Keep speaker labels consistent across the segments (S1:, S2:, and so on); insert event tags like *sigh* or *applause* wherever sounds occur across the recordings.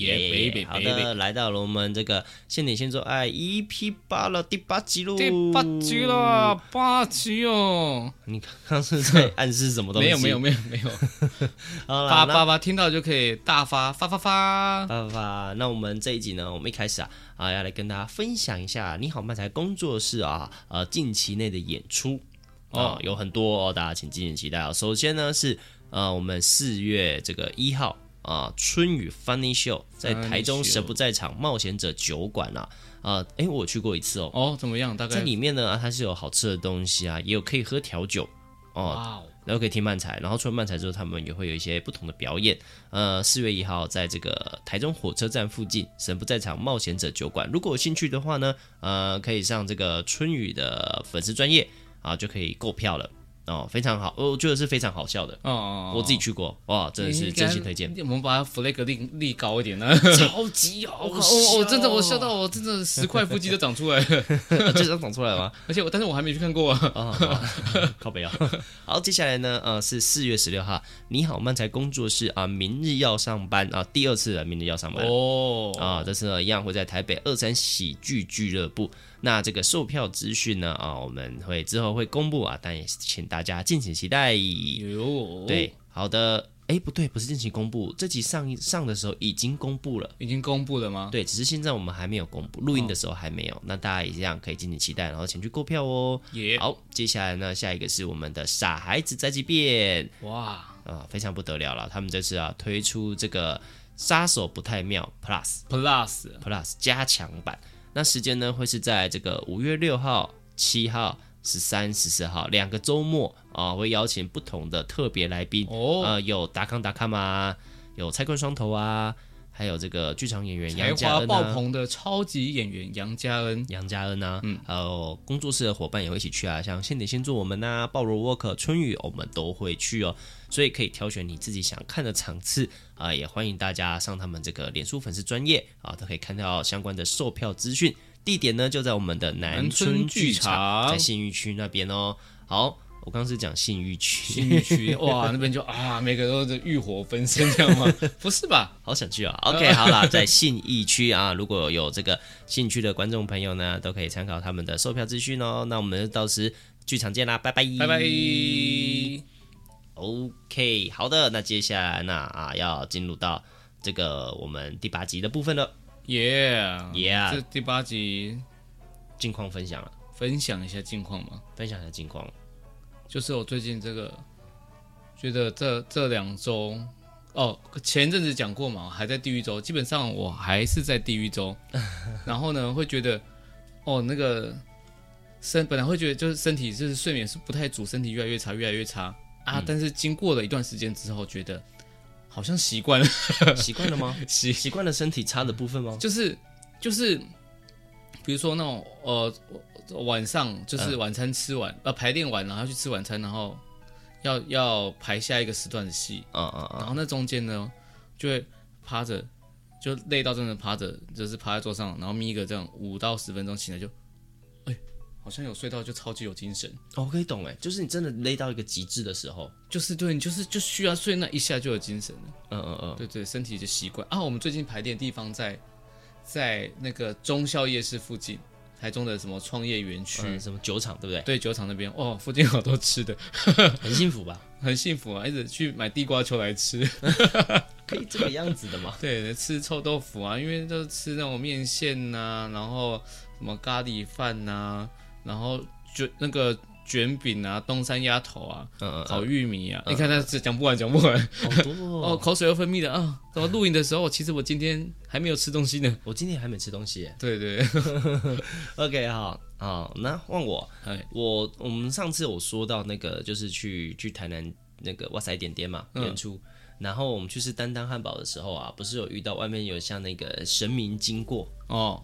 S1: 耶耶！好的，来到了我们这个现点现做爱 EP 八了，第八集喽！
S2: 第八集了，八集哦！
S1: 你刚刚是在暗示什么东西？
S2: 没有没有没有没有。*laughs* 发发发，听到就可以大发发发发
S1: 发发发。那我们这一集呢，我们一开始啊啊要来跟大家分享一下你好漫才工作室啊呃近期内的演出哦，有很多哦，大家请敬请期待啊。首先呢是呃我们四月这个一号。啊，春雨 Funny Show 在台中神不在场冒险者酒馆啊，啊，哎，我去过一次哦。
S2: 哦，怎么样？大概在
S1: 里面呢，它是有好吃的东西啊，也有可以喝调酒哦，然后可以听漫才，然后除了漫才之后，他们也会有一些不同的表演。呃，四月一号在这个台中火车站附近神不在场冒险者酒馆，如果有兴趣的话呢，呃，可以上这个春雨的粉丝专业啊，就可以购票了。哦，非常好，我觉得是非常好笑的。哦，我自己去过，哇，真的是真心推荐。
S2: 我们把 flag 立立高一点呢，*laughs*
S1: 超级好笑。
S2: 我真的，我笑到我真的十块腹肌都长出来了，*laughs*
S1: 这张长出来了吗？
S2: 而且我，但是我还没去看过啊。*laughs*
S1: 靠北啊。好，接下来呢，呃，是四月十六号，你好漫才工作室啊，明日要上班啊，第二次了，明日要上班哦。啊，这次呢，一样会在台北二三喜剧俱乐部。那这个售票资讯呢？啊，我们会之后会公布啊，但也请大家敬请期待。哟，对，好的，哎，不对，不是敬请公布，这集上上的时候已经公布了，
S2: 已经公布了吗？
S1: 对，只是现在我们还没有公布，录音的时候还没有。哦、那大家也一样可以敬请期待，然后前去购票哦。耶，好，接下来呢，下一个是我们的傻孩子再集变，哇，啊，非常不得了了，他们这次啊推出这个杀手不太妙 Plus
S2: Plus
S1: Plus 加强版。那时间呢，会是在这个五月六号、七号、十三、十四号两个周末啊，会邀请不同的特别来宾哦，呃，有达康达康啊，有菜冠双头啊。还有这个剧场演员杨家恩、啊、
S2: 爆棚的超级演员杨家恩，
S1: 杨家恩啊，嗯，还有工作室的伙伴也会一起去啊，像现点现做我们呐、啊，鲍罗沃克、春雨，我们都会去哦，所以可以挑选你自己想看的场次啊，也欢迎大家上他们这个脸书粉丝专页啊，都可以看到相关的售票资讯，地点呢就在我们的南村剧场，在信义区那边哦，好。我刚刚是讲信誉区，
S2: 信誉区哇，*laughs* 那边就啊，每个都是欲火焚身，这样吗？*laughs* 不是吧？
S1: 好想去啊！OK，好啦，在信义区啊，如果有这个兴趣的观众朋友呢，都可以参考他们的售票资讯哦。那我们到时剧场见啦，拜拜，
S2: 拜拜。
S1: OK，好的，那接下来呢啊，要进入到这个我们第八集的部分了。
S2: Yeah，Yeah，这第八集
S1: 近况分享了，
S2: 分享一下近况嘛，
S1: 分享一下近况。
S2: 就是我最近这个觉得这这两周哦，前阵子讲过嘛，还在地狱周，基本上我还是在地狱周。*laughs* 然后呢，会觉得哦，那个身本来会觉得就是身体就是睡眠是不太足，身体越来越差，越来越差啊。嗯、但是经过了一段时间之后，觉得好像习惯了，
S1: 习惯了吗？*laughs* 习习惯了身体差的部分吗？
S2: 就是就是，比如说那种呃。晚上就是晚餐吃完，呃，排练完然后要去吃晚餐，然后要要排下一个时段的戏，嗯嗯嗯，然后那中间呢就会趴着，就累到真的趴着，就是趴在桌上，然后眯一个这样五到十分钟，醒来就，哎，好像有睡到，就超级有精神。
S1: 哦，我可以懂哎，就是你真的累到一个极致的时候，
S2: 就是对你就是就需要睡那一下就有精神了。
S1: 嗯嗯嗯，
S2: 对对，身体就习惯啊。我们最近排练的地方在在那个忠孝夜市附近。台中的什么创业园区、
S1: 嗯，什么酒厂，对不对？
S2: 对，酒厂那边哦，附近好多吃的，*laughs*
S1: 很幸福吧？
S2: 很幸福啊，一直去买地瓜球来吃，*laughs*
S1: 可以这个样子的吗？*laughs*
S2: 对，吃臭豆腐啊，因为都吃那种面线呐、啊，然后什么咖喱饭呐、啊，然后就那个。卷饼啊，东山鸭头啊，嗯嗯烤玉米啊，你看他这讲不完，讲不完，好多哦，*laughs* 哦，口水又分泌了啊！怎么录影的时候，其实我今天还没有吃东西呢，
S1: 我今天还没吃东西耶。
S2: 对对，*laughs*
S1: OK，好，好，那换我，哎，我我们上次有说到那个，就是去去台南那个哇塞点点嘛演出，然后我们去吃丹丹汉堡的时候啊，不是有遇到外面有像那个神明经过？
S2: 哦。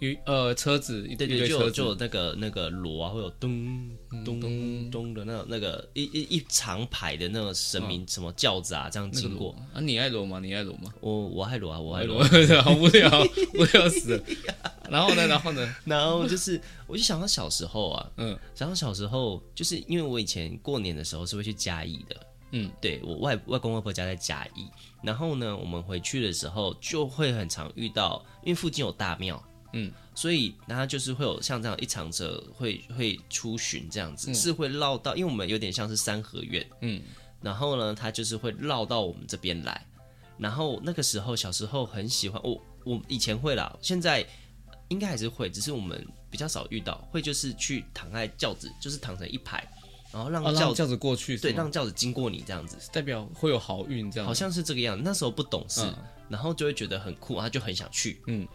S2: 一呃车子，对对，
S1: 就就有那个那个锣啊，会有咚咚咚咚的那种那个一一一长排的那种神明什么轿子啊，这样经过
S2: 啊。你爱锣吗？你爱锣吗？
S1: 我我爱锣啊，我爱锣，*laughs*
S2: 好无聊，无聊死了。*laughs* 然后呢，然后呢，
S1: 然后就是，我就想到小时候啊，嗯，想到小时候，就是因为我以前过年的时候是会去嘉义的，嗯，对我外外公外婆家在嘉义，然后呢，我们回去的时候就会很常遇到，因为附近有大庙。嗯，所以然后就是会有像这样一场车会会出巡这样子，嗯、是会绕到，因为我们有点像是三合院，嗯，然后呢，他就是会绕到我们这边来，然后那个时候小时候很喜欢，我我以前会啦，现在应该还是会，只是我们比较少遇到，会就是去躺在轿子，就是躺成一排，然后让轿子、
S2: 哦、让轿子过去，
S1: 对，让轿子经过你这样子，
S2: 代表会有好运这样，
S1: 好像是这个样子，那时候不懂事，嗯、然后就会觉得很酷，他就很想去，嗯。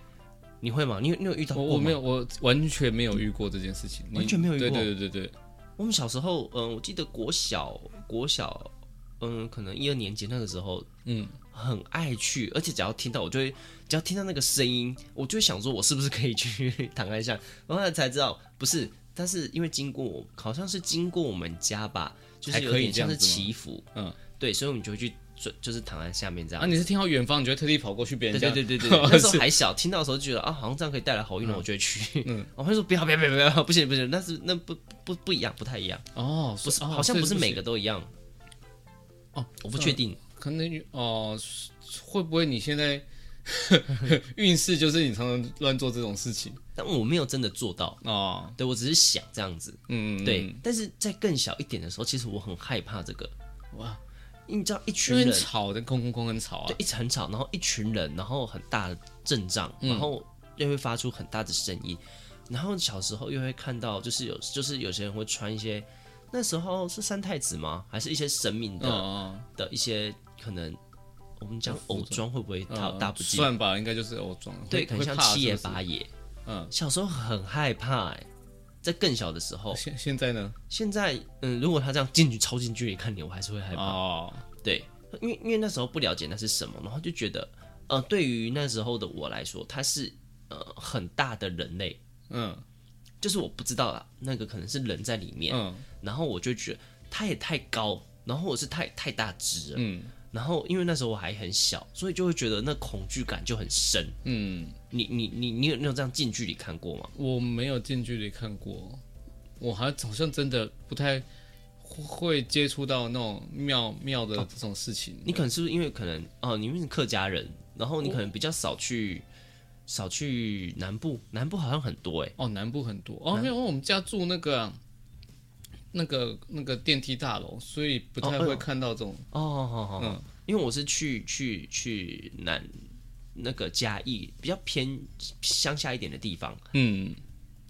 S1: 你会吗？你有你有遇到过吗？
S2: 我我没有，我完全没有遇过这件事情，
S1: 完全没有遇过。
S2: 对对对对对，
S1: 我们小时候，嗯，我记得国小国小，嗯，可能一二年级那个时候，嗯，很爱去，而且只要听到，我就会只要听到那个声音，我就会想说，我是不是可以去 *laughs* 躺一下？然后才知道不是，但是因为经过，好像是经过我们家吧，就是有点像是祈福，嗯，对，所以我们就会去。就就是躺在下面这样
S2: 啊，你是听到远方，你就会特地跑过去别人家？
S1: 对对对 *laughs* 对，那时候还小，听到的时候就觉得啊，好像这样可以带来好运，我就会去。嗯，*laughs* 我会说不要不要不要不要，不行不行，那是那不不不一样，不太一样。哦，不是，好像不是每个都一样。哦，我不确定，
S2: 可能哦，会不会你现在 *laughs* 运势就是你常常乱做这种事情？
S1: 但我没有真的做到哦，对我只是想这样子。嗯，对。但是在更小一点的时候，其实我很害怕这个。哇。你知道一群人
S2: 吵的，空空空很吵啊，
S1: 对，一直很吵，然后一群人，然后很大的阵仗，然后又会发出很大的声音，然后小时候又会看到，就是有，就是有些人会穿一些，那时候是三太子吗？还是一些神明的、嗯、的一些可能，我们讲偶装会不会大大不敬？
S2: 算吧，应该就是偶装，
S1: 对，很像七爷八爷。嗯，小时候很害怕、欸，哎。在更小的时候，
S2: 现现在呢？
S1: 现在，嗯，如果他这样近距超近距离看你，我还是会害怕。哦，对，因为因为那时候不了解那是什么，然后就觉得，呃，对于那时候的我来说，他是呃很大的人类，嗯，就是我不知道啊，那个可能是人在里面，嗯，然后我就觉得他也太高，然后我是太太大只了，嗯。然后，因为那时候我还很小，所以就会觉得那恐惧感就很深。嗯，你你你你有你有这样近距离看过吗？
S2: 我没有近距离看过，我还好像真的不太会接触到那种庙庙的这种事情。哦、
S1: 你可能是不是因为可能哦，你们是客家人，然后你可能比较少去少去南部，南部好像很多哎。
S2: 哦，南部很多哦，没有我们家住那个。那个那个电梯大楼，所以不太会看到这种
S1: 哦，好好好，因为我是去去去南那个嘉义比较偏乡下一点的地方，嗯，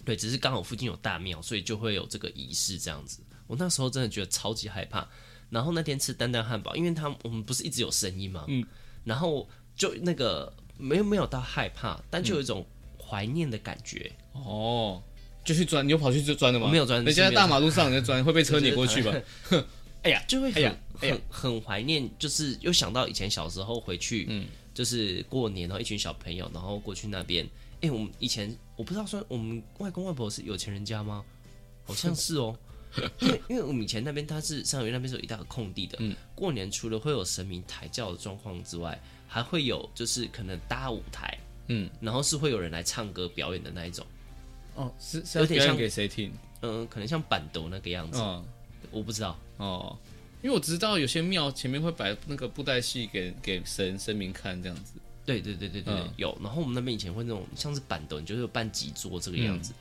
S1: 对，只是刚好附近有大庙，所以就会有这个仪式这样子。我那时候真的觉得超级害怕，然后那天吃丹丹汉堡，因为他我们不是一直有声音吗？嗯，然后就那个没有没有到害怕，但就有一种怀念的感觉、嗯、哦。
S2: 就去钻，你有跑去就钻的吗？
S1: 没有钻，
S2: 人家在大马路上你在钻，会被车碾过去吧？*laughs*
S1: 哎呀，*laughs* 就会很很很怀念，就是又想到以前小时候回去，嗯，就是过年，然后一群小朋友，然后过去那边。哎，我们以前我不知道说我们外公外婆是有钱人家吗？*laughs* 好像是哦，因为因为我们以前那边它是三合院那边是有一大个空地的，嗯，过年除了会有神明抬轿的状况之外，还会有就是可能搭舞台，嗯，然后是会有人来唱歌表演的那一种。
S2: 哦，是是有点像给谁听？
S1: 嗯，可能像板斗那个样子。嗯，我不知道
S2: 哦，因为我知道有些庙前面会摆那个布袋戏给给神神明看这样子。
S1: 对对对对对，嗯、有。然后我们那边以前会那种像是板斗，你就是有办几桌这个样子，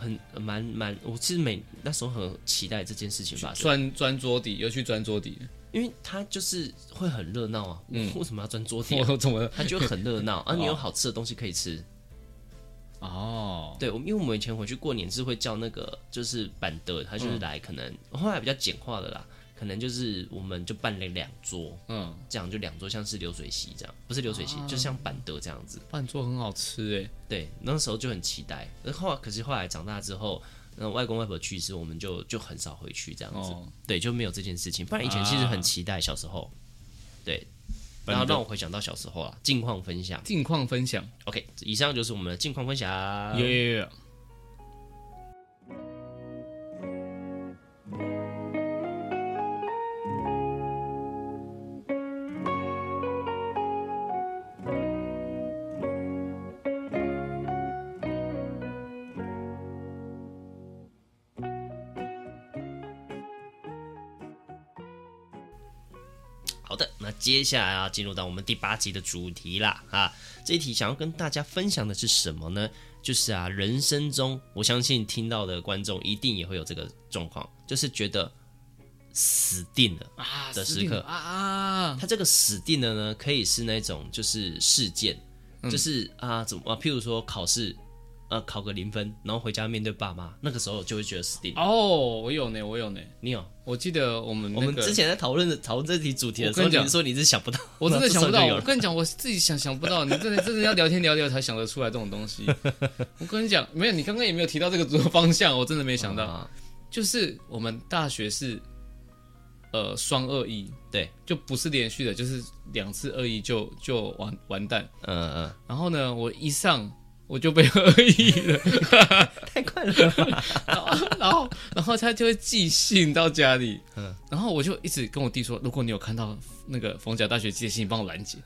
S1: 嗯、很蛮蛮。我其实每那时候很期待这件事情发生。
S2: 钻钻桌底，又去钻桌底，
S1: 因为它就是会很热闹啊。嗯，*laughs* 为什么要钻桌底、啊？*laughs*
S2: 我怎么？
S1: 它就很热闹，啊、*laughs* 你有好吃的东西可以吃。哦，对，我因为我们以前回去过年是会叫那个就是板德，他就是来，可能、嗯、后来比较简化的啦，可能就是我们就办了两桌，嗯，这样就两桌，像是流水席这样，不是流水席，啊、就像板德这样子。
S2: 饭桌很好吃哎，
S1: 对，那时候就很期待。然后可是后来长大之后，那外公外婆去世，我们就就很少回去这样子，哦、对，就没有这件事情。不然以前其实很期待小时候。对，然后让我回想到小时候啊，近况分享，
S2: 近况分享。
S1: OK，以上就是我们的近况分享。
S2: 耶。
S1: 接下来啊进入到我们第八集的主题啦啊！这一题想要跟大家分享的是什么呢？就是啊，人生中我相信听到的观众一定也会有这个状况，就是觉得死定了啊的时刻啊啊！他这个死定了呢，可以是那种就是事件，嗯、就是啊怎么啊，譬如说考试。呃，考个零分，然后回家面对爸妈，那个时候就会觉得死定了。
S2: 哦，我有呢，我有呢，
S1: 你有？
S2: 我记得我们、那个、
S1: 我们之前在讨论的讨论这题主题的时候，你说你是想不到，*laughs*
S2: 我真的想不到。*laughs* 我跟你讲，我自己想想不到，你真的真的要聊天聊聊才想得出来这种东西。*laughs* 我跟你讲，没有，你刚刚也没有提到这个主方向，我真的没想到。啊、就是我们大学是呃双二一，对，就不是连续的，就是两次二一就就完完蛋。嗯嗯。然后呢，我一上。我就被恶意了，*laughs*
S1: 太快了 *laughs*
S2: 然后，然后，然后他就会寄信到家里，嗯，然后我就一直跟我弟说，如果你有看到那个逢甲大学寄的信，你帮我拦截。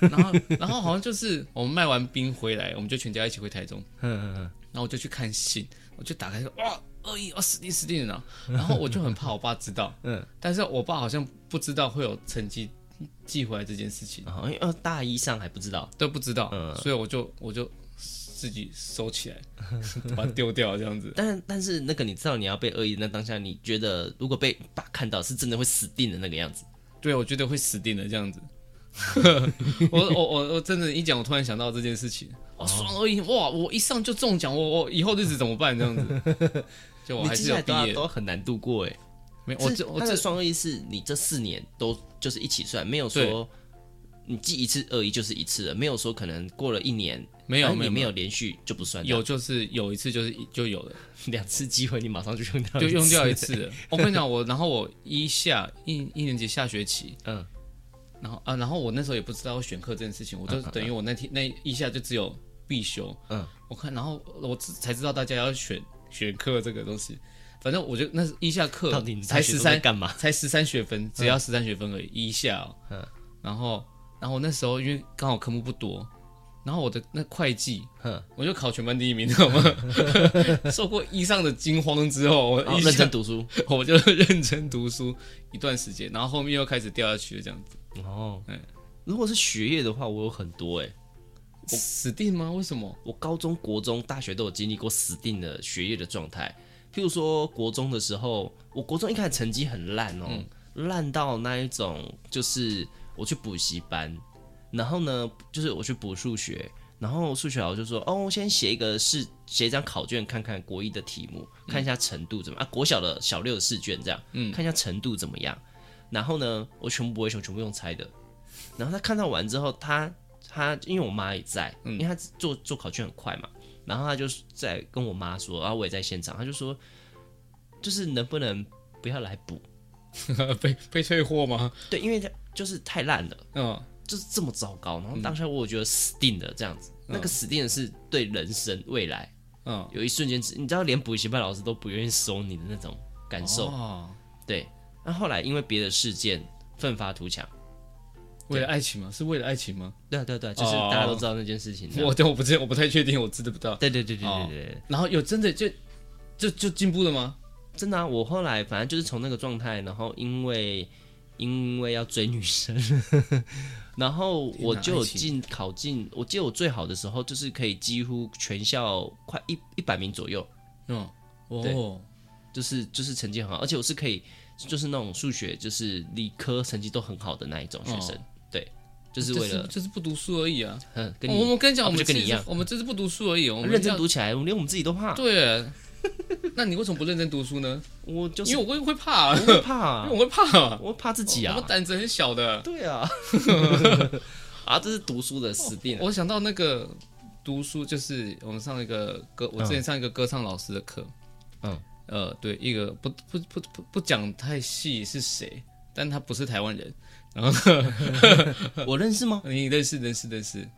S2: 然后，*laughs* 然后好像就是我们卖完冰回来，我们就全家一起回台中，嗯嗯嗯，然后我就去看信，我就打开说，哇，恶意，我死定死定了，然后我就很怕我爸知道，嗯，但是我爸好像不知道会有成绩寄回来这件事情，
S1: 因为大一上还不知道，
S2: 都不知道，嗯，所以我就我就。自己收起来，*laughs* 把它丢掉，这样子。*laughs*
S1: 但但是那个你知道你要被恶意，那当下你觉得如果被爸看到，是真的会死定的那个样子？
S2: 对，我觉得会死定的这样子。*laughs* 我我我我真的，一讲我突然想到这件事情。哦，双恶意哇！我一上就中奖，我我以后日子怎么办？这样子，就我还是要毕业
S1: 都很难度过哎。没，我这我这双恶意是你这四年都就是一起算，没有说。你记一次恶意就是一次了，没有说可能过了一年
S2: 没有
S1: 没有没有。连续就不算。
S2: 有就是有一次就是就有了。*laughs*
S1: 两次机会，你马上就用掉
S2: 就用掉一次。*laughs* 我跟你讲，我然后我一下一一年级下学期，嗯，然后啊，然后我那时候也不知道选课这件事情，我就等于我那天那一下就只有必修，嗯，我看然后我才知道大家要选选课这个东西，反正我就那一下课才十三干嘛？才十三学分，只要十三学分而已，一下，嗯，然后。然后那时候因为刚好科目不多，然后我的那会计，哼我就考全班第一名，*laughs* 知道吗？*laughs* 受过以上的惊慌之后，我
S1: 认真读书，*laughs*
S2: 我就认真读书一段时间，然后后面又开始掉下去了，这样子。哦，
S1: 嗯，如果是学业的话，我有很多哎，
S2: 死定吗？为什么？
S1: 我高中国中大学都有经历过死定的学业的状态。譬如说国中的时候，我国中一开始成绩很烂哦，嗯、烂到那一种就是。我去补习班，然后呢，就是我去补数学，然后数学老师就说：“哦，先写一个试，写一张考卷，看看国一的题目，看一下程度怎么样啊？国小的小六的试卷这样，嗯，看一下程度怎么样。然后呢，我全部不会写，全部用猜的。然后他看到完之后，他他因为我妈也在，因为他做做考卷很快嘛，然后他就在跟我妈说，然后我也在现场，他就说，就是能不能不要来补，*laughs*
S2: 被被退货吗？
S1: 对，因为他。就是太烂了，嗯，就是这么糟糕。然后当下我觉得死定了，这样子，嗯、那个死定的是对人生未来，嗯，有一瞬间，你知道，连补习班老师都不愿意收你的那种感受，哦，对。那后来因为别的事件奋发图强，
S2: 为了爱情吗？是为了爱情吗？
S1: 对啊，对对，就是大家都知道那件事情。
S2: 我对我不知我不太确定，我知道不知道。
S1: 对对对对对对。
S2: 然后有真的就就就进步了吗？
S1: 真的啊！我后来反正就是从那个状态，然后因为。因为要追女生，*laughs* 然后我就进考进。我记得我最好的时候就是可以几乎全校快一一百名左右。嗯，哦，就是就是成绩很好，而且我是可以就是那种数学就是理科成绩都很好的那一种学生。对，就是为了
S2: 就是不读书而已啊。
S1: 嗯，
S2: 我们跟你讲，我们
S1: 就跟你一样，
S2: 我们就是不读书而已。我们
S1: 认真读起来，我们连我们自己都怕。
S2: 对。*laughs* 那你为什么不认真读书呢？
S1: 我就是
S2: 因为我会会怕，
S1: 我会怕，*laughs*
S2: 因为我会怕，
S1: 我会怕自己啊。
S2: 我胆子很小的。
S1: 对啊，*laughs* 啊，这是读书的死定。
S2: 我想到那个读书，就是我们上一个歌，我之前上一个歌唱老师的课。嗯，呃，对，一个不不不不不讲太细是谁，但他不是台湾人。然后
S1: 我认识吗？
S2: 你认识认识认识。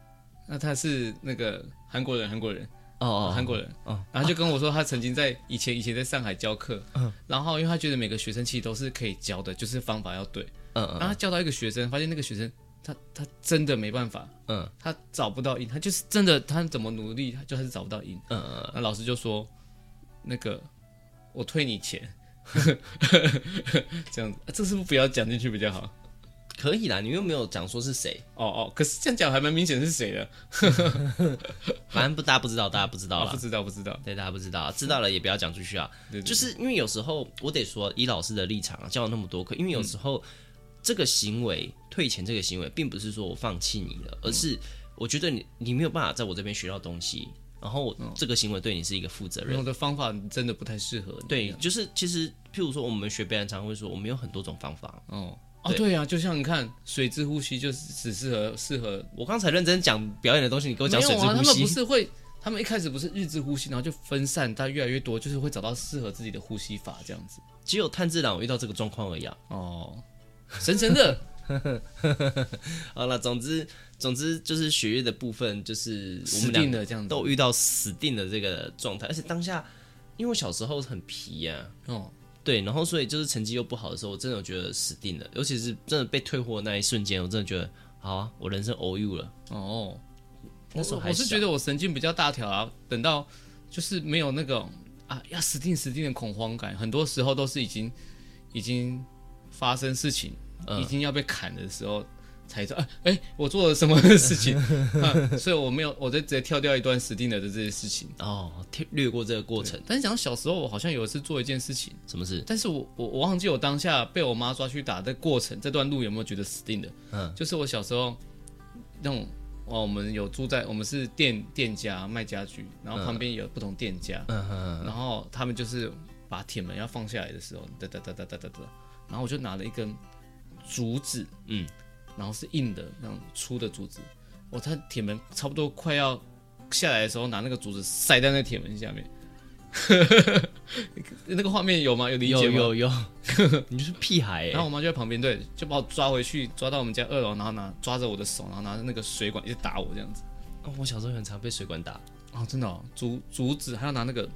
S2: 那他是那个韩国人，韩国人
S1: 哦哦，
S2: 韩国人哦。然后就跟我说，他曾经在以前以前在上海教课，嗯，然后因为他觉得每个学生其实都是可以教的，就是方法要对，嗯嗯。然后他教到一个学生，发现那个学生他他真的没办法，嗯，他找不到音，他就是真的他怎么努力，他就还是找不到音，嗯嗯。那老师就说，那个我退你钱，这样子，这是不是不要讲进去比较好？
S1: 可以啦，你又没有讲说是谁
S2: 哦哦，可是这样讲还蛮明显是谁的，*laughs* *laughs*
S1: 反正不大家不知道，大家不知道了，
S2: 不知道不知道，
S1: 对，大家不知道，知道了也不要讲出去啊。就是因为有时候我得说，以老师的立场啊，教了那么多课，因为有时候这个行为、嗯、退钱这个行为，并不是说我放弃你了，而是我觉得你你没有办法在我这边学到东西，然后这个行为对你是一个负责任。
S2: 我的方法真的不太适合。
S1: 对，就是其实譬如说我们学表演，常常会说我们有很多种方法，
S2: 哦。哦，对呀、啊，就像你看，水之呼吸就是只适合适合
S1: 我刚才认真讲表演的东西，你给我讲水之呼吸。
S2: 他们不是会，他们一开始不是日之呼吸，然后就分散，但越来越多，就是会找到适合自己的呼吸法这样子。
S1: 只有炭治郎遇到这个状况而已、啊。
S2: 哦，神神的。*laughs*
S1: 好了，总之总之就是血液的部分，就是我们两个这样都遇到死定的这个状态，而且当下因为我小时候很皮呀、啊，哦。对，然后所以就是成绩又不好的时候，我真的觉得死定了。尤其是真的被退货的那一瞬间，我真的觉得好啊，我人生 you 了。哦，那时候还我是觉得我神经比较大条啊。等到就是没有那个啊要死定死定的恐慌感，很多时候都是已经已经发生事情，嗯、已经要被砍的时候。才说，哎、啊欸，我做了什么事情？*laughs* 啊、所以我没有，我就直接跳掉一段死定了的这些事情哦，略过这个过程。
S2: 但是讲小时候，我好像有一次做一件事情，
S1: 什么事？
S2: 但是我我我忘记我当下被我妈抓去打的过程，这段路有没有觉得死定了？嗯，就是我小时候那种，哦，我们有住在，我们是店店家卖家具，然后旁边有不同店家，嗯嗯，然后他们就是把铁门要放下来的时候，哒哒哒哒哒哒哒，然后我就拿了一根竹子，嗯。然后是硬的，那种粗的竹子。我在铁门差不多快要下来的时候，拿那个竹子塞在那铁门下面。*laughs* 那个画面有吗？有理解吗？
S1: 有有有。*laughs* 你就是屁孩。
S2: 然后我妈就在旁边，对，就把我抓回去，抓到我们家二楼，然后拿抓着我的手，然后拿着那个水管一直打我这样子。
S1: 哦，我小时候很常被水管打。
S2: 哦，真的哦，竹竹子还要拿那个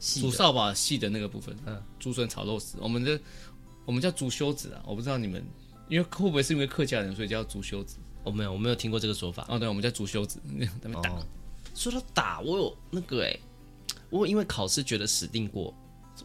S2: 竹扫把细的那个部分。嗯，竹笋炒肉丝，我们的我们叫竹修子啊，我不知道你们。因为会不会是因为客家人，所以叫竹修子？
S1: 我、哦、没有，我没有听过这个说法。
S2: 哦，对，我们叫竹修子，*laughs* 他们打。
S1: 哦、说到打，我有那个哎，我因为考试觉得死定过。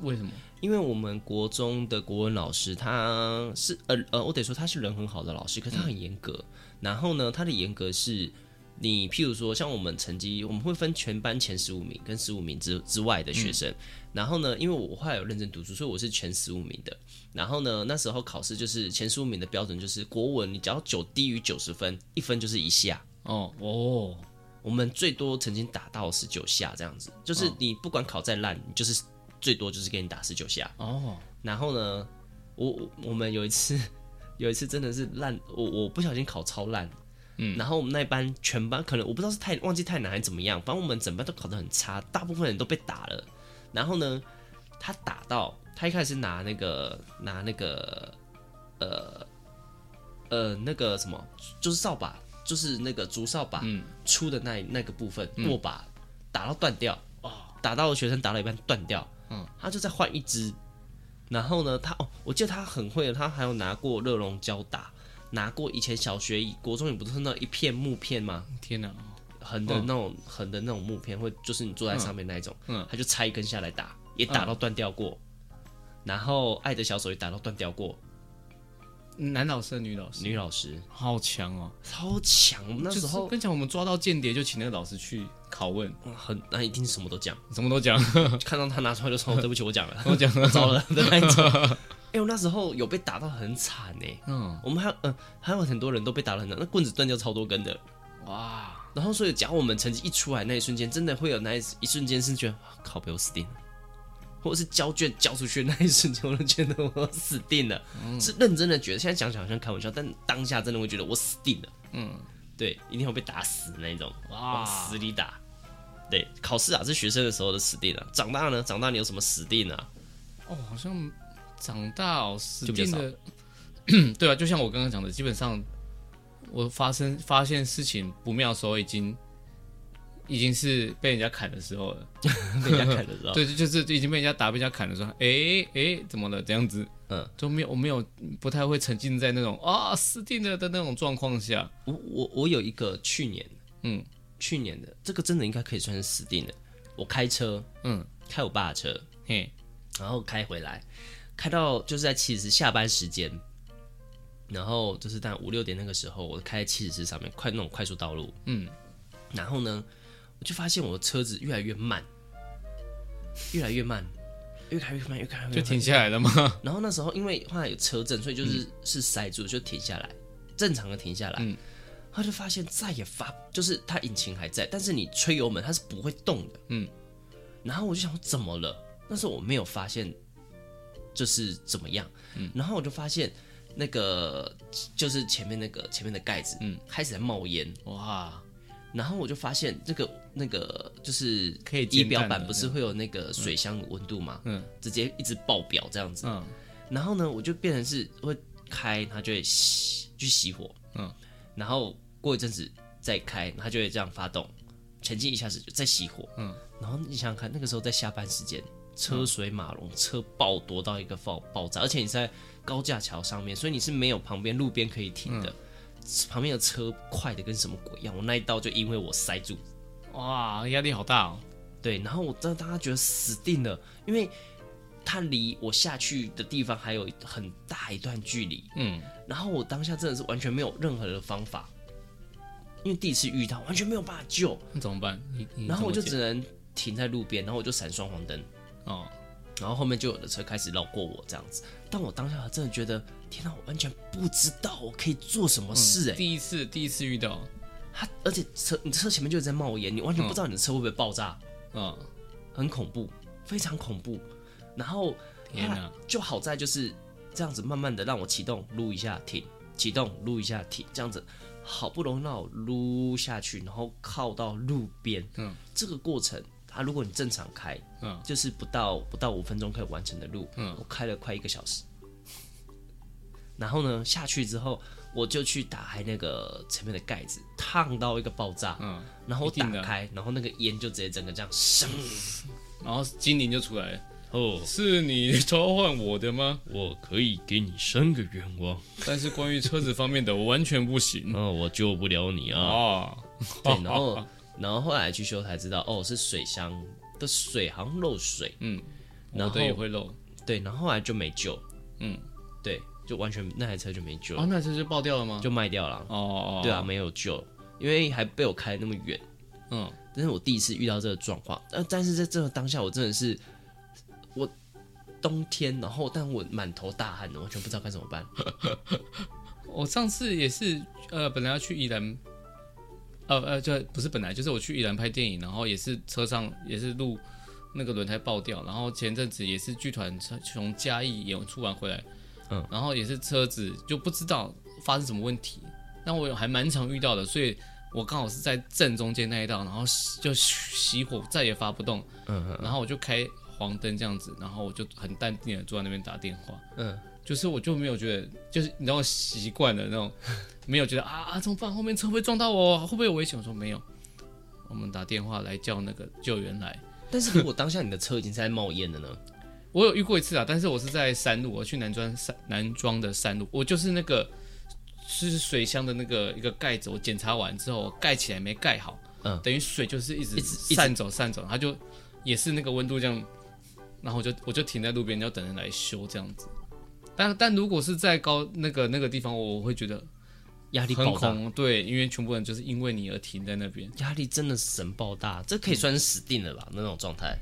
S2: 为什么？
S1: 因为我们国中的国文老师，他是呃呃，我得说他是人很好的老师，可是他很严格。嗯、然后呢，他的严格是。你譬如说，像我们成绩，我们会分全班前十五名跟十五名之之外的学生。嗯、然后呢，因为我后来有认真读书，所以我是前十五名的。然后呢，那时候考试就是前十五名的标准就是国文，你只要九低于九十分，一分就是一下。哦哦，我们最多曾经打到十九下这样子，就是你不管考再烂，你就是最多就是给你打十九下。哦，然后呢，我我们有一次 *laughs* 有一次真的是烂，我我不小心考超烂。嗯，然后我们那一班全班可能我不知道是太忘记太难还是怎么样，反正我们整班都考得很差，大部分人都被打了。然后呢，他打到他一开始拿那个拿那个呃呃那个什么，就是扫把，就是那个竹扫把出的那那个部分握把打到断掉，打到学生打了一半断掉，嗯，他就再换一支。然后呢，他哦，我记得他很会，他还有拿过热熔胶打。拿过以前小学、国中，你不是那一片木片吗？
S2: 天哪，
S1: 横的那种，横、嗯、的那种木片，会就是你坐在上面那一种，嗯，他就拆一根下来打，也打到断掉过。嗯、然后爱的小手也打到断掉过。
S2: 男老师、女老师？
S1: 女老师，
S2: 好强哦，
S1: 超强！那时候
S2: 跟你讲，我们抓到间谍就请那个老师去拷问，
S1: 很那一定什么都讲，
S2: 什么都讲，*laughs*
S1: 看到他拿出来就说对不起，我讲了，*laughs*
S2: 我讲了，
S1: 糟了 *laughs* 的那一种。哎、欸，我那时候有被打到很惨呢。嗯，我们还有嗯、呃，还有很多人都被打得很惨，那棍子断掉超多根的。哇！然后所以，假如我们成绩一出来那一瞬间，真的会有那一一瞬间是觉得靠被我死定了，或者是交卷交出去的那一瞬间，我都觉得我死定了。嗯、是认真的觉得，现在讲讲好像开玩笑，但当下真的会觉得我死定了。嗯，对，一定会被打死那一种，哇，往死里打。对，考试啊是学生的时候的死定了。长大呢？长大你有什么死定啊？
S2: 哦，好像。长大哦，死定的，*clears throat* 对啊，就像我刚刚讲的，基本上我发生发现事情不妙的时候，已经已经是被人家砍的时候了，*laughs*
S1: 被人家砍的时候，
S2: 对，就是已经被人家打、被人家砍的时候，哎哎，怎么了？这样子，嗯，就没有，我没有不太会沉浸在那种啊死定了的那种状况下。
S1: 我我我有一个去年，嗯，去年的这个真的应该可以算是死定了。我开车，嗯，开我爸的车，嘿，然后开回来，开到就是在七十下班时间。然后就是在五六点那个时候，我开在七十四上面，快那种快速道路。嗯，然后呢，我就发现我的车子越来越慢，越来越慢，越开越慢，越开越慢，
S2: 就停下来了吗？*laughs*
S1: 然后那时候因为后来有车震，所以就是、嗯、是塞住，就停下来，正常的停下来。嗯，他就发现再也发，就是它引擎还在，但是你吹油门它是不会动的。嗯，然后我就想怎么了？那时候我没有发现，就是怎么样。嗯，然后我就发现。那个就是前面那个前面的盖子，嗯，开始在冒烟，哇！然后我就发现这个那个就是可以仪表板不是会有那个水箱温度嘛，嗯，直接一直爆表这样子，嗯，然后呢，我就变成是会开它就会熄去熄火，嗯，然后过一阵子再开它就会这样发动，前进一下子就再熄火，嗯，然后你想想看，那个时候在下班时间，车水马龙，车爆多到一个爆爆炸，而且你在。高架桥上面，所以你是没有旁边路边可以停的，嗯、旁边的车快的跟什么鬼一样。我那一道就因为我塞住，
S2: 哇，压力好大哦。
S1: 对，然后我真的当时觉得死定了，因为它离我下去的地方还有很大一段距离。嗯，然后我当下真的是完全没有任何的方法，因为第一次遇到，完全没有办法救。
S2: 那怎么办？
S1: 然后我就只能停在路边，然后我就闪双黄灯。哦。然后后面就有的车开始绕过我这样子，但我当下真的觉得，天哪，我完全不知道我可以做什么事哎、欸嗯！
S2: 第一次，第一次遇到
S1: 他，而且车你车前面就在冒烟，你完全不知道你的车会不会爆炸，嗯，很恐怖，非常恐怖。然后天哪，就好在就是这样子，慢慢的让我启动，撸一下停，启动撸一下停，这样子好不容易让我撸下去，然后靠到路边，嗯，这个过程。啊，如果你正常开，嗯，就是不到不到五分钟可以完成的路，嗯，我开了快一个小时。然后呢，下去之后，我就去打开那个前面的盖子，烫到一个爆炸，嗯，然后我打开，然后那个烟就直接整个这样升，
S2: 然后精灵就出来了，哦，是你召唤我的吗？
S1: 我可以给你三个愿望，*laughs*
S2: 但是关于车子方面的，我完全不行，
S1: 哦，我救不了你啊，哦，*laughs* 对，然后。然后后来去修才知道，哦，是水箱的水好像漏水，嗯，
S2: 然后也会漏，
S1: 对，然后后来就没救，嗯，对，就完全那台车就没救了，
S2: 哦，那台车就爆掉了吗？
S1: 就卖掉了，哦，对啊，没有救，因为还被我开那么远，嗯，但是我第一次遇到这个状况，但但是在这个当下，我真的是我冬天，然后但我满头大汗的，完全不知道该怎么办。*laughs*
S2: 我上次也是，呃，本来要去宜兰。呃呃，就不是本来就是我去宜兰拍电影，然后也是车上也是路那个轮胎爆掉，然后前阵子也是剧团从嘉义演出完回来，嗯，然后也是车子就不知道发生什么问题，那我还蛮常遇到的，所以我刚好是在正中间那一道，然后就熄火再也发不动，嗯嗯，然后我就开黄灯这样子，然后我就很淡定的坐在那边打电话，嗯。就是我就没有觉得，就是你知道习惯了那种，没有觉得啊啊怎么办？后面车会撞到我，会不会有危险？我说没有，我们打电话来叫那个救援来。
S1: 但是如果当下你的车已经在冒烟了呢？
S2: 我有遇过一次啊，但是我是在山路，我去南庄山南庄的山路，我就是那个是水箱的那个一个盖子，我检查完之后盖起来没盖好，嗯，等于水就是一直一直散走散走，它就也是那个温度这样，然后我就我就停在路边，要等人来修这样子。但但如果是在高那个那个地方，我会觉得压力很恐。对，因为全部人就是因为你而停在那边，
S1: 压力真的是神爆大，这可以算是死定了吧？嗯、那种状态，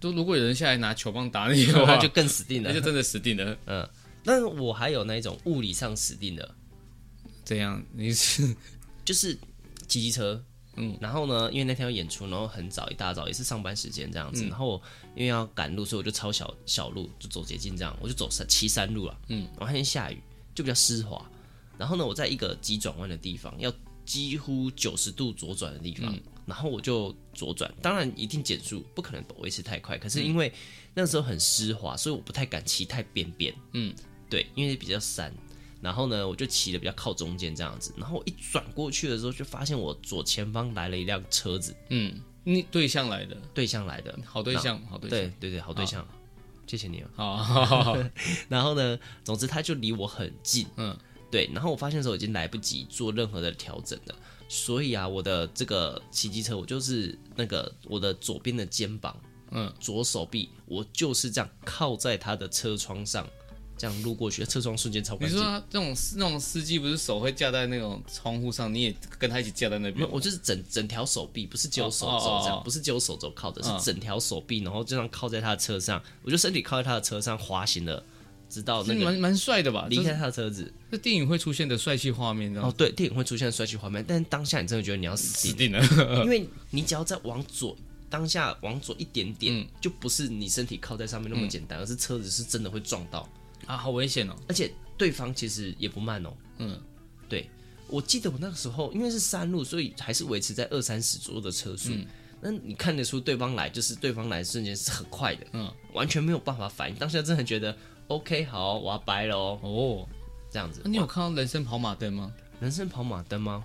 S2: 都如果有人下来拿球棒打你的话，*laughs*
S1: 那就更死定了，
S2: 那就真的死定了。
S1: 嗯，那我还有那种物理上死定的，
S2: 这样？你是 *laughs*
S1: 就是骑机车。嗯，然后呢，因为那天要演出，然后很早一大早也是上班时间这样子，嗯、然后我因为要赶路，所以我就抄小小路，就走捷径这样，我就走山骑山路了。嗯，然后那天下雨，就比较湿滑。然后呢，我在一个急转弯的地方，要几乎九十度左转的地方，嗯、然后我就左转，当然一定减速，不可能维持太快。可是因为那时候很湿滑，所以我不太敢骑太边边。嗯，对，因为比较山。然后呢，我就骑的比较靠中间这样子，然后我一转过去的时候，就发现我左前方来了一辆车子，
S2: 嗯，你对象来的，
S1: 对象来的，
S2: 好对象，好对象，
S1: 对对对，好对象，谢谢你
S2: 哦。好，好，好，
S1: 然后呢，总之他就离我很近，
S2: 嗯，
S1: 对，然后我发现的时候已经来不及做任何的调整了，所以啊，我的这个骑机车，我就是那个我的左边的肩膀，嗯，左手臂，我就是这样靠在他的车窗上。这样路过去，车窗瞬间超。你
S2: 说他这种那种司机不是手会架在那种窗户上，你也跟他一起架在那边？
S1: 我就是整整条手臂，不是只有手肘这样，不是只有手肘靠着，是整条手臂，然后这样靠在他的车上，我就身体靠在他的车上滑行了，直到那个
S2: 蛮蛮帅的吧，
S1: 离开他的车子。
S2: 这电影会出现的帅气画面，
S1: 哦，对，电影会出现的帅气画面，但是当下你真的觉得你要死定了，*laughs* 因为你只要再往左，当下往左一点点，嗯、就不是你身体靠在上面那么简单，嗯、而是车子是真的会撞到。
S2: 啊，好危险哦！
S1: 而且对方其实也不慢哦。嗯，对，我记得我那个时候因为是山路，所以还是维持在二三十左右的车速。嗯，那你看得出对方来，就是对方来的瞬间是很快的。嗯，完全没有办法反应。当下真的觉得 OK，好，我要掰了哦。哦，这样子。
S2: 那你有看到人生跑马灯吗？
S1: 人生跑马灯吗？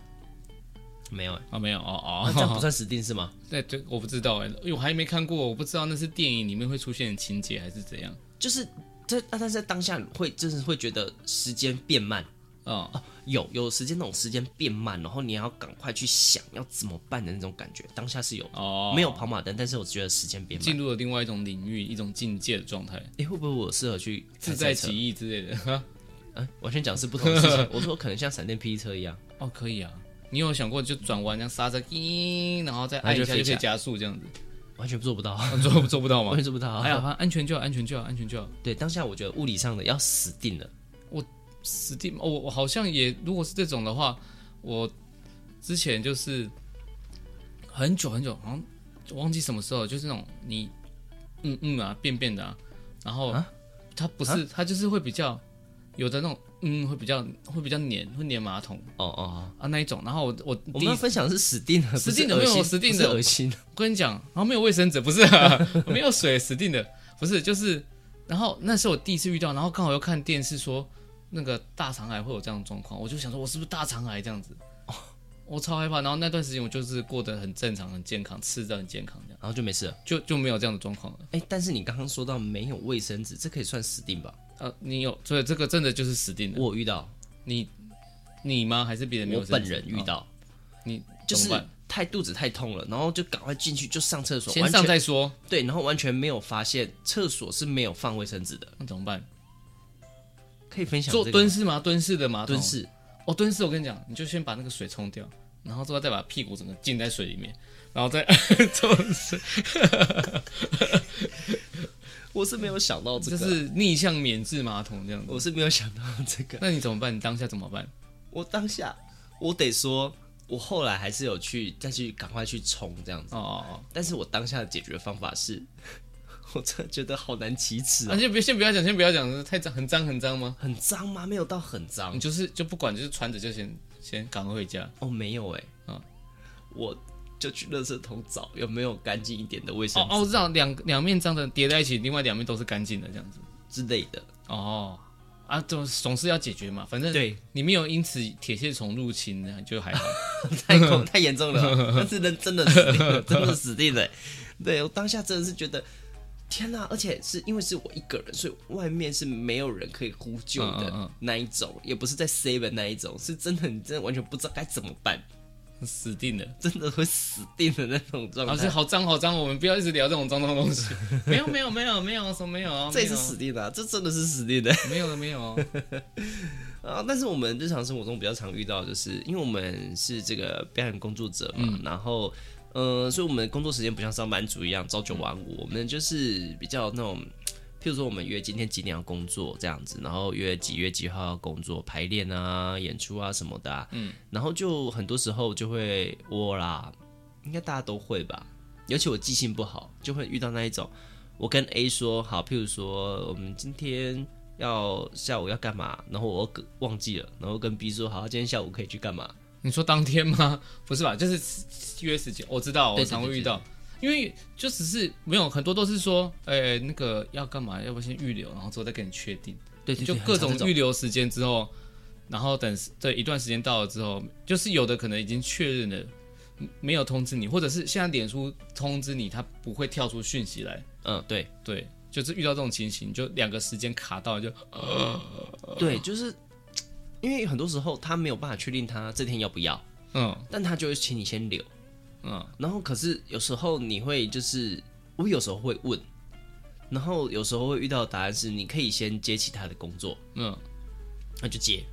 S1: 没有
S2: 啊，没有哦哦，
S1: 那这样不算死定是吗？*laughs*
S2: 对对，我不知道哎，因为我还没看过，我不知道那是电影里面会出现的情节还是怎样。
S1: 就是。这但是在当下会就是会觉得时间变慢，哦，哦，有有时间那种时间变慢，然后你要赶快去想要怎么办的那种感觉，当下是有哦，没有跑马灯，但是我觉得时间变慢，
S2: 进入了另外一种领域，一种境界的状态。
S1: 哎，会不会我适合去
S2: 自在奇异之类的？哈，
S1: 嗯，*laughs* 完全讲是不同的事情。我说可能像闪电霹雳车一样，
S2: 哦，可以啊。你有想过就转弯，这样刹车，叮，然后再按一下就可以加速这样子。
S1: 完全做不到，
S2: 做做不到吗？
S1: 完全做不到。
S2: 还好，安全就好，安全就好，安全就好。
S1: 对，当下我觉得物理上的要死定了。
S2: 我死定，我我好像也，如果是这种的话，我之前就是很久很久，好像忘记什么时候，就是那种你嗯嗯啊便便的啊，然后它不是，它就是会比较有的那种。嗯，会比较会比较黏，会黏马桶。哦哦啊那一种。然后我我
S1: 我们要分享是死定的，
S2: 死定的没有死定的
S1: 恶心。
S2: 我跟你讲，然后没有卫生纸，不是啊，*laughs* 没有水，死定的不是，就是。然后那是我第一次遇到，然后刚好又看电视说那个大肠癌会有这样的状况，我就想说，我是不是大肠癌这样子？哦，我超害怕。然后那段时间我就是过得很正常、很健康，吃的很健康这样，
S1: 然后就没事了，
S2: 就就没有这样的状况了。
S1: 哎，但是你刚刚说到没有卫生纸，这可以算死定吧？
S2: 呃，你有，所以这个真的就是死定了。
S1: 我遇到
S2: 你，你吗？还是别人没有？
S1: 我本人遇到，
S2: 哦、你
S1: 就是太肚子太痛了，然后就赶快进去就上厕所，
S2: 先上再说。
S1: 对，然后完全没有发现厕所是没有放卫生纸的，
S2: 那怎么办？
S1: 可以分享
S2: 做蹲式吗？蹲式的吗？
S1: 蹲式。
S2: 哦，蹲式，我跟你讲，你就先把那个水冲掉，然后之后再把屁股整个浸在水里面，然后再 *laughs* 蹲式。*laughs*
S1: 我是没有想到这个，
S2: 就是逆向免治马桶这样子。
S1: 我是没有想到这个，
S2: 那你怎么办？你当下怎么办？
S1: 我当下，我得说，我后来还是有去再去赶快去冲这样子。哦哦哦。但是我当下的解决方法是，我真的觉得好难启齿啊！先
S2: 别先不要讲，先不要讲，太脏，很脏很脏吗？
S1: 很脏吗？没有到很脏，
S2: 你就是就不管，就是穿着就先先赶快回家。
S1: 哦，没有哎，啊，我。就去垃圾桶找有没有干净一点的卫生纸。
S2: 哦，我知道，两两面脏的叠在一起，另外两面都是干净的，这样子
S1: 之类的。
S2: 哦，啊，总总是要解决嘛，反正对你没有因此铁线虫入侵呢，就还好。*laughs*
S1: 太恐太严重了，但是人真的死定了，真的死定了。对，我当下真的是觉得天哪，而且是因为是我一个人，所以外面是没有人可以呼救的那一种，也不是在 save 那一种，是真的，你真的完全不知道该怎么办。
S2: 死定了，
S1: 真的会死定的那种状态。
S2: 老师，好脏好脏，我们不要一直聊这种脏脏东西。*laughs* 没有没有没有没有什么没有这也是
S1: 死定的，这真的是死定的。
S2: 没有了没有。*laughs*
S1: 啊，但是我们日常生活中比较常遇到，就是因为我们是这个表演工作者嘛，嗯、然后呃，所以我们工作时间不像上班族一样朝九晚五，嗯、我们就是比较那种。譬如说，我们约今天几点要工作这样子，然后约几月几号要工作排练啊、演出啊什么的啊，嗯，然后就很多时候就会我啦，应该大家都会吧，尤其我记性不好，就会遇到那一种，我跟 A 说好，譬如说我们今天要下午要干嘛，然后我忘记了，然后跟 B 说好，今天下午可以去干嘛？
S2: 你说当天吗？*laughs* 不是吧？就是约时间，我知道，我常会遇到。因为就只是没有很多都是说，哎，那个要干嘛？要不先预留，然后之后再跟你确定。对，对，对，就各种预留时间之后，然后等这一段时间到了之后，就是有的可能已经确认了，没有通知你，或者是现在脸书通知你，它不会跳出讯息来。
S1: 嗯，对
S2: 对，就是遇到这种情形，就两个时间卡到就，呃，
S1: 对，就是因为很多时候他没有办法确定他这天要不要，
S2: 嗯，
S1: 但他就会请你先留，
S2: 嗯，
S1: 然后可是有时候你会就是我有时候会问，然后有时候会遇到的答案是你可以先接其他的工作，
S2: 嗯，
S1: 那就接。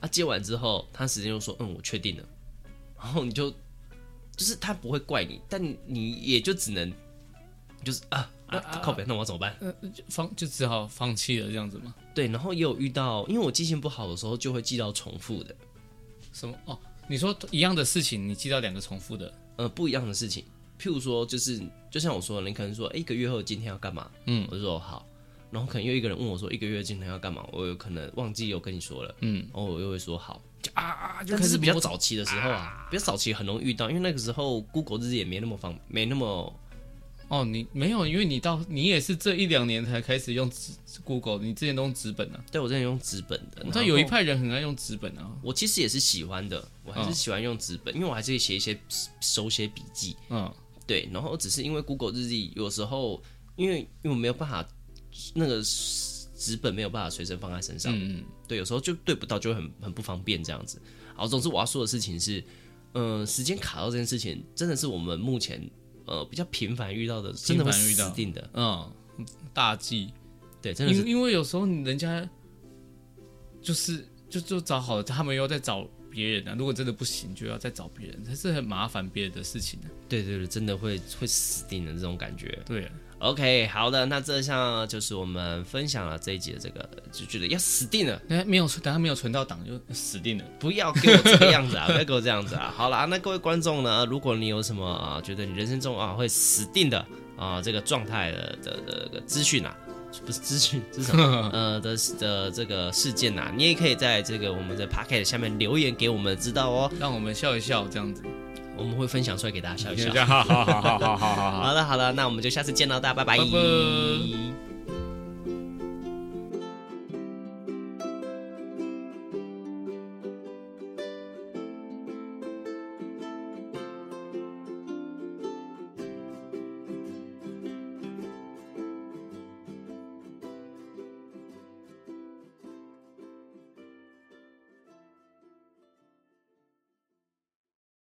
S1: 啊，接完之后，他时间就说：“嗯，我确定了。”然后你就，就是他不会怪你，但你也就只能，就是啊啊，靠北，那我怎么办？
S2: 呃，放就只好放弃了这样子嘛。
S1: 对，然后也有遇到，因为我记性不好的时候，就会记到重复的。
S2: 什么？哦，你说一样的事情，你记到两个重复的？
S1: 呃，不一样的事情，譬如说，就是就像我说的，你可能说，哎，一个月后今天要干嘛？
S2: 嗯，
S1: 我就说好。然后可能又一个人问我说：“一个月今天要干嘛？”我有可能忘记有跟你说了，
S2: 嗯，
S1: 然后我又会说好，
S2: 就啊啊，就
S1: 但是比较早期的时候啊，比较早期很容易遇到，因为那个时候 Google 日志也没那么方，没那么，
S2: 哦，你没有，因为你到你也是这一两年才开始用 Google，你之前都用纸本啊？
S1: 对，我之前用纸本的，
S2: 但有一派人很爱用纸本啊，
S1: 我其实也是喜欢的，我还是喜欢用纸本，因为我还是会写一些手写笔记，
S2: 嗯，
S1: 对，然后只是因为 Google 日记有时候因为因为我没有办法那个。纸本没有办法随身放在身上，
S2: 嗯，
S1: 对，有时候就对不到，就会很很不方便这样子。好，总之我要说的事情是，嗯、呃，时间卡到这件事情，真的是我们目前呃比较频繁遇到的，真的会死定的，
S2: 嗯，大忌，
S1: 对，真的是，
S2: 因因为有时候人家就是就就找好了，他们又在找别人啊，如果真的不行，就要再找别人，这是很麻烦别人的事情的、啊，
S1: 对对对，真的会会死定的这种感觉，
S2: 对、啊。
S1: OK，好的，那这项就是我们分享了这一集的这个，就觉得要死定了，
S2: 哎没有存，等下没有存到档就死定了，
S1: 不要给我这个样子啊，*laughs* 不要给我这样子啊。好了，那各位观众呢，如果你有什么啊，觉得你人生中啊会死定的啊这个状态的的的的资讯啊，不是资讯，*laughs* 是什么？呃的的这个事件呐、啊，你也可以在这个我们的 Podcast 下面留言给我们知道哦，
S2: 让我们笑一笑这样子。
S1: 我们会分享出来给大家笑一笑。
S2: 好好好好好好好。
S1: 好的好的，那我们就下次见到，大家拜拜。拜拜。